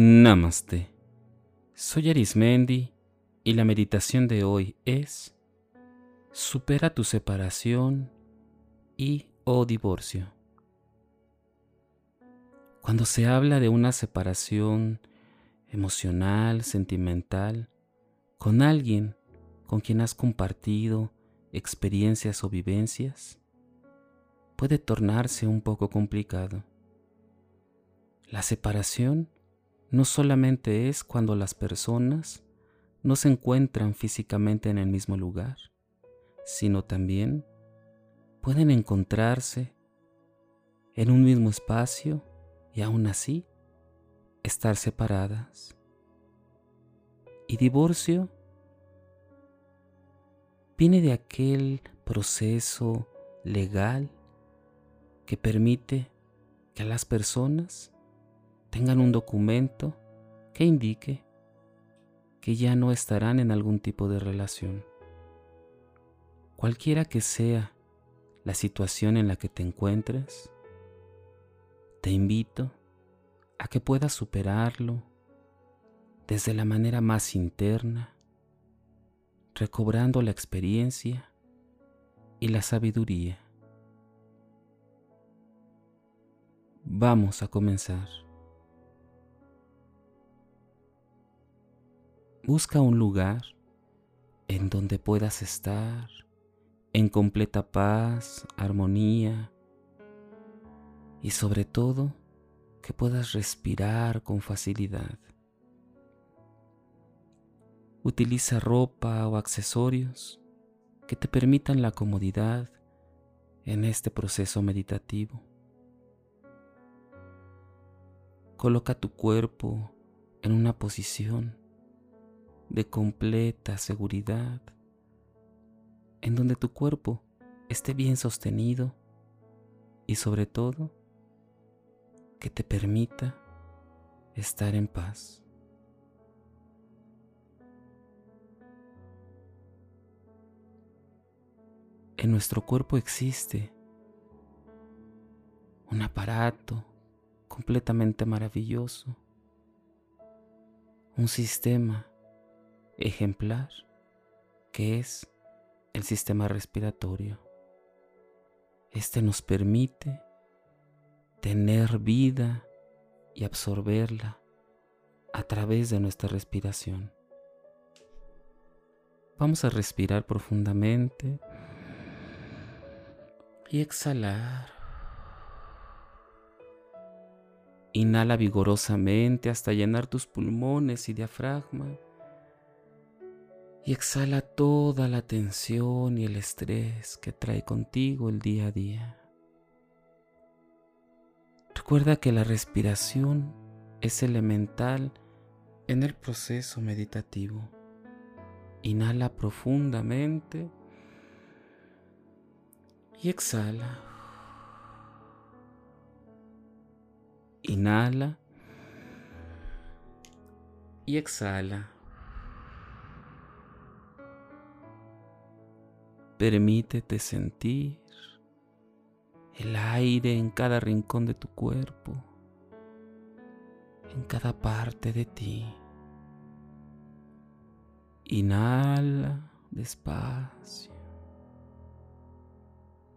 Namaste. Soy Arismendi y la meditación de hoy es Supera tu separación y o divorcio. Cuando se habla de una separación emocional, sentimental, con alguien con quien has compartido experiencias o vivencias, puede tornarse un poco complicado. La separación no solamente es cuando las personas no se encuentran físicamente en el mismo lugar, sino también pueden encontrarse en un mismo espacio y aún así estar separadas. Y divorcio viene de aquel proceso legal que permite que las personas tengan un documento que indique que ya no estarán en algún tipo de relación. Cualquiera que sea la situación en la que te encuentres, te invito a que puedas superarlo desde la manera más interna, recobrando la experiencia y la sabiduría. Vamos a comenzar. Busca un lugar en donde puedas estar en completa paz, armonía y sobre todo que puedas respirar con facilidad. Utiliza ropa o accesorios que te permitan la comodidad en este proceso meditativo. Coloca tu cuerpo en una posición de completa seguridad, en donde tu cuerpo esté bien sostenido y sobre todo que te permita estar en paz. En nuestro cuerpo existe un aparato completamente maravilloso, un sistema ejemplar que es el sistema respiratorio. Este nos permite tener vida y absorberla a través de nuestra respiración. Vamos a respirar profundamente y exhalar. Inhala vigorosamente hasta llenar tus pulmones y diafragma y exhala toda la tensión y el estrés que trae contigo el día a día. Recuerda que la respiración es elemental en el proceso meditativo. Inhala profundamente y exhala. Inhala y exhala. Permítete sentir el aire en cada rincón de tu cuerpo, en cada parte de ti. Inhala despacio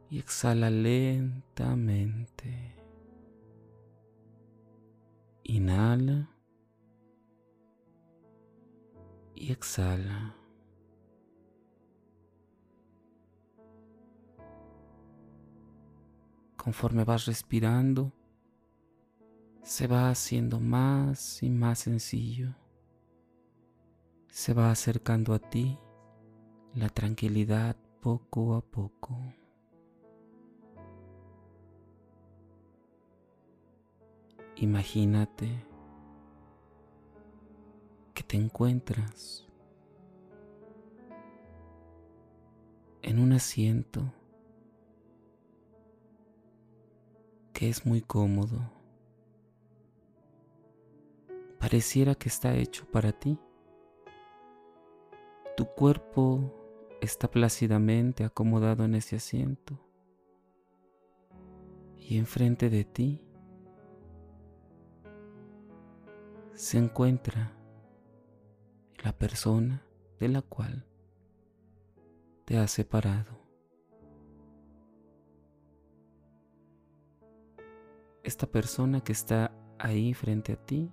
y exhala lentamente. Inhala y exhala. Conforme vas respirando, se va haciendo más y más sencillo. Se va acercando a ti la tranquilidad poco a poco. Imagínate que te encuentras en un asiento es muy cómodo. Pareciera que está hecho para ti. Tu cuerpo está plácidamente acomodado en ese asiento. Y enfrente de ti se encuentra la persona de la cual te has separado. Esta persona que está ahí frente a ti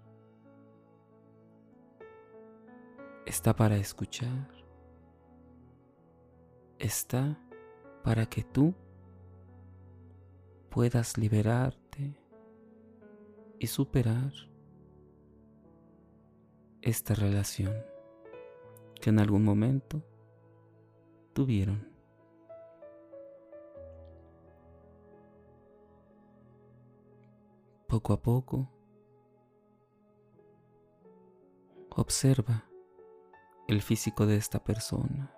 está para escuchar, está para que tú puedas liberarte y superar esta relación que en algún momento tuvieron. Poco a poco, observa el físico de esta persona.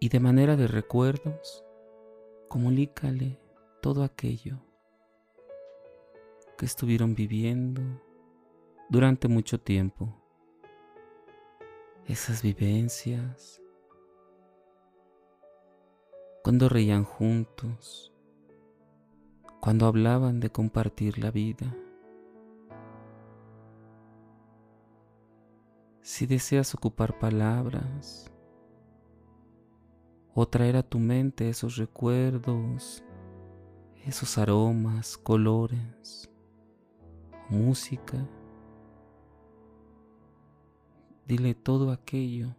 Y de manera de recuerdos, comunícale todo aquello que estuvieron viviendo durante mucho tiempo. Esas vivencias, cuando reían juntos, cuando hablaban de compartir la vida. Si deseas ocupar palabras o traer a tu mente esos recuerdos, esos aromas, colores, música, dile todo aquello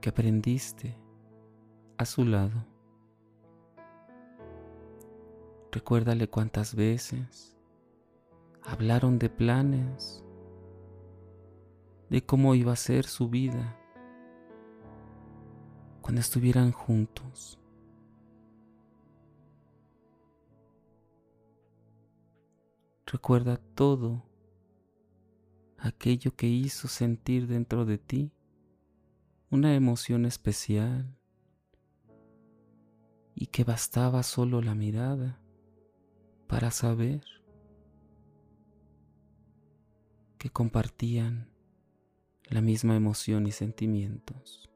que aprendiste a su lado. Recuérdale cuántas veces hablaron de planes de cómo iba a ser su vida cuando estuvieran juntos. Recuerda todo aquello que hizo sentir dentro de ti una emoción especial y que bastaba solo la mirada para saber que compartían la misma emoción y sentimientos.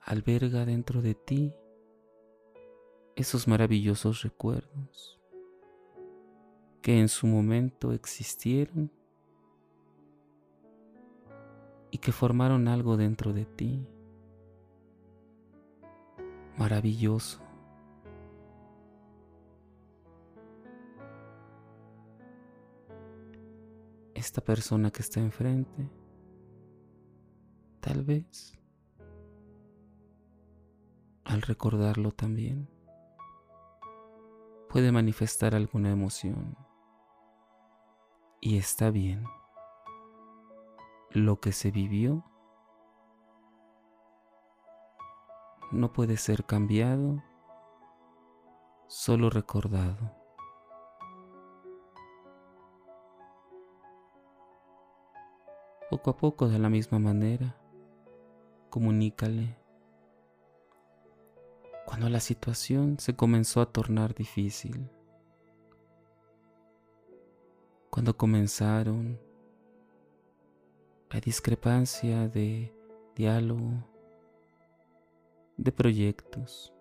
Alberga dentro de ti esos maravillosos recuerdos que en su momento existieron y que formaron algo dentro de ti maravilloso esta persona que está enfrente, tal vez, al recordarlo también, puede manifestar alguna emoción. Y está bien. Lo que se vivió no puede ser cambiado, solo recordado. Poco a poco, de la misma manera, comunícale. Cuando la situación se comenzó a tornar difícil, cuando comenzaron la discrepancia de diálogo, de proyectos,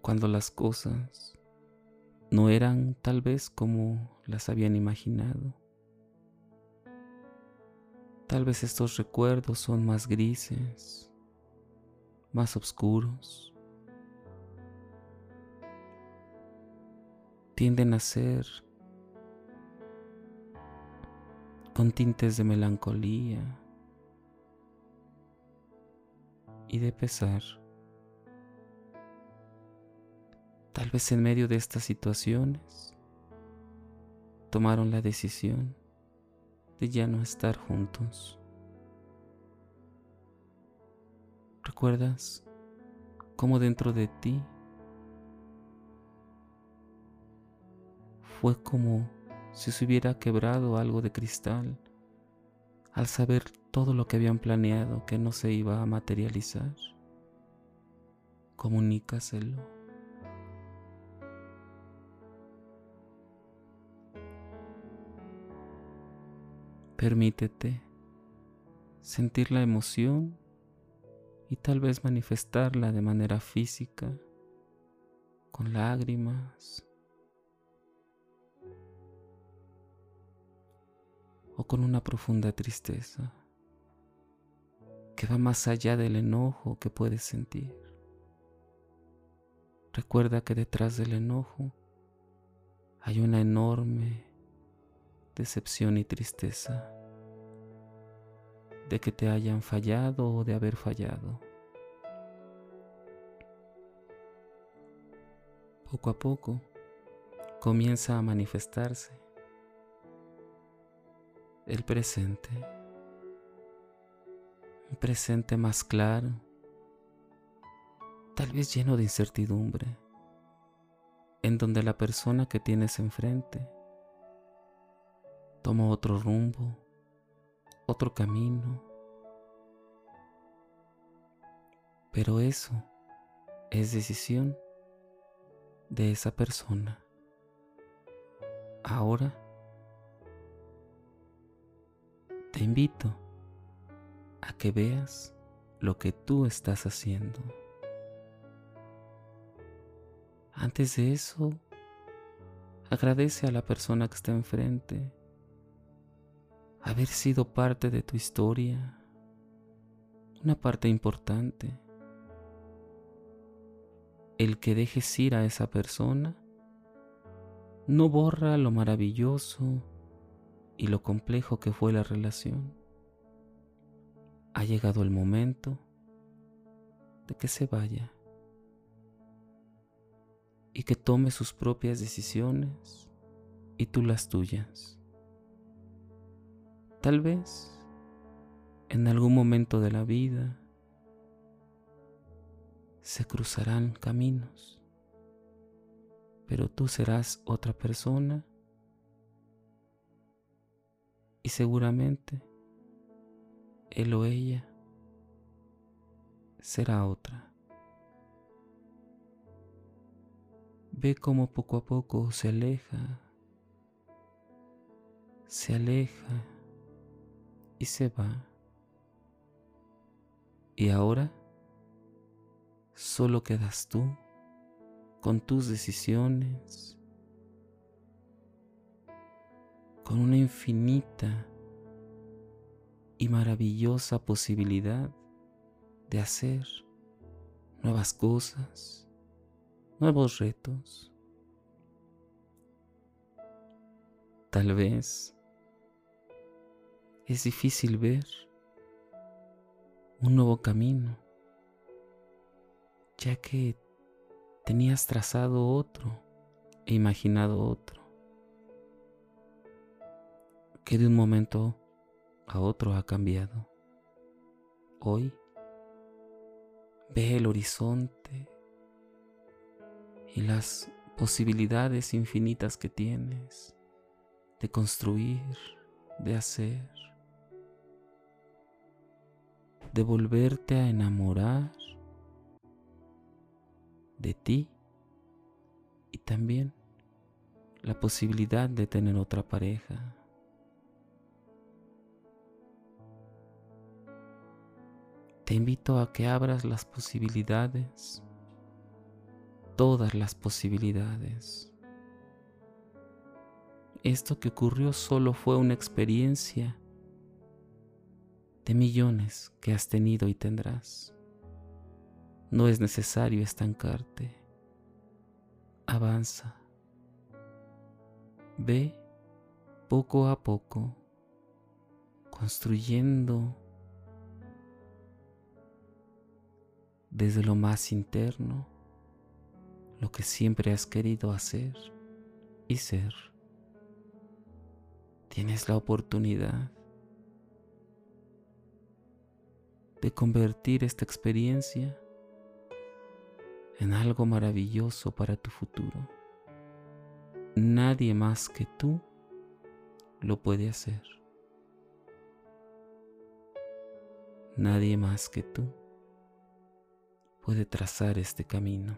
cuando las cosas no eran tal vez como las habían imaginado. Tal vez estos recuerdos son más grises, más oscuros. Tienden a ser con tintes de melancolía y de pesar. Tal vez en medio de estas situaciones tomaron la decisión de ya no estar juntos. ¿Recuerdas cómo dentro de ti fue como si se hubiera quebrado algo de cristal al saber todo lo que habían planeado que no se iba a materializar? Comunícaselo. Permítete sentir la emoción y tal vez manifestarla de manera física, con lágrimas o con una profunda tristeza que va más allá del enojo que puedes sentir. Recuerda que detrás del enojo hay una enorme decepción y tristeza de que te hayan fallado o de haber fallado. Poco a poco comienza a manifestarse el presente, un presente más claro, tal vez lleno de incertidumbre, en donde la persona que tienes enfrente toma otro rumbo otro camino. Pero eso es decisión de esa persona. Ahora te invito a que veas lo que tú estás haciendo. Antes de eso, agradece a la persona que está enfrente haber sido parte de tu historia, una parte importante. El que dejes ir a esa persona no borra lo maravilloso y lo complejo que fue la relación. Ha llegado el momento de que se vaya y que tome sus propias decisiones y tú las tuyas. Tal vez en algún momento de la vida se cruzarán caminos, pero tú serás otra persona y seguramente él o ella será otra. Ve cómo poco a poco se aleja, se aleja y se va. Y ahora solo quedas tú con tus decisiones, con una infinita y maravillosa posibilidad de hacer nuevas cosas, nuevos retos. Tal vez es difícil ver un nuevo camino, ya que tenías trazado otro e imaginado otro, que de un momento a otro ha cambiado. Hoy ve el horizonte y las posibilidades infinitas que tienes de construir, de hacer de volverte a enamorar de ti y también la posibilidad de tener otra pareja. Te invito a que abras las posibilidades, todas las posibilidades. Esto que ocurrió solo fue una experiencia de millones que has tenido y tendrás. No es necesario estancarte. Avanza. Ve poco a poco construyendo desde lo más interno lo que siempre has querido hacer y ser. Tienes la oportunidad de convertir esta experiencia en algo maravilloso para tu futuro. Nadie más que tú lo puede hacer. Nadie más que tú puede trazar este camino.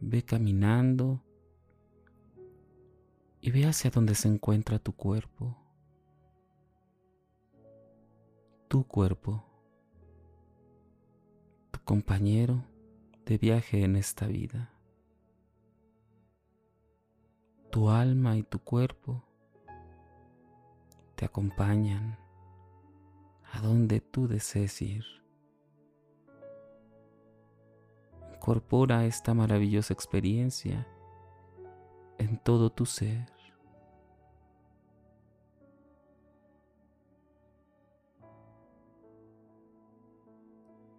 Ve caminando y ve hacia donde se encuentra tu cuerpo. Tu cuerpo, tu compañero de viaje en esta vida. Tu alma y tu cuerpo te acompañan a donde tú desees ir. Incorpora esta maravillosa experiencia en todo tu ser.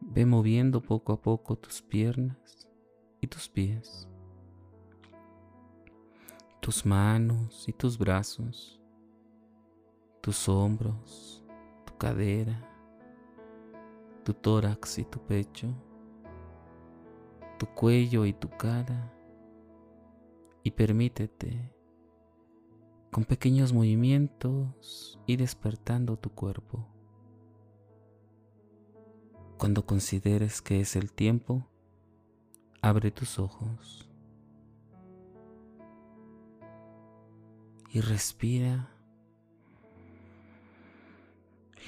Ve moviendo poco a poco tus piernas y tus pies, tus manos y tus brazos, tus hombros, tu cadera, tu tórax y tu pecho, tu cuello y tu cara y permítete con pequeños movimientos y despertando tu cuerpo. Cuando consideres que es el tiempo, abre tus ojos y respira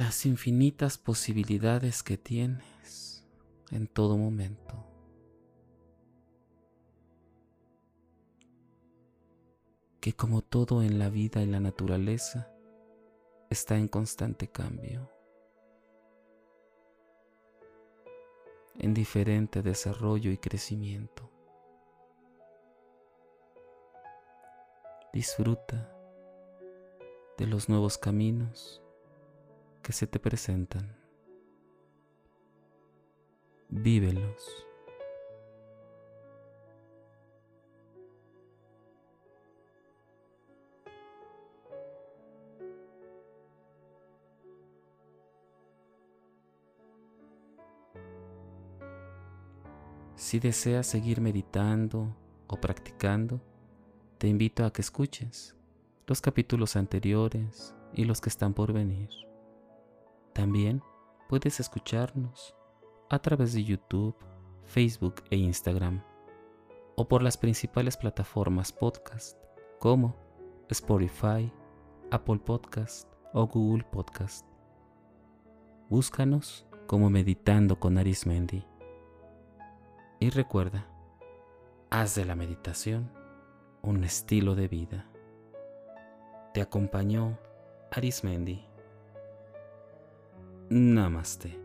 las infinitas posibilidades que tienes en todo momento. que como todo en la vida y la naturaleza, está en constante cambio, en diferente desarrollo y crecimiento. Disfruta de los nuevos caminos que se te presentan. Vívelos. Si deseas seguir meditando o practicando, te invito a que escuches los capítulos anteriores y los que están por venir. También puedes escucharnos a través de YouTube, Facebook e Instagram, o por las principales plataformas podcast como Spotify, Apple Podcast o Google Podcast. Búscanos como Meditando con Arismendi. Y recuerda, haz de la meditación un estilo de vida. Te acompañó Arismendi. Namaste.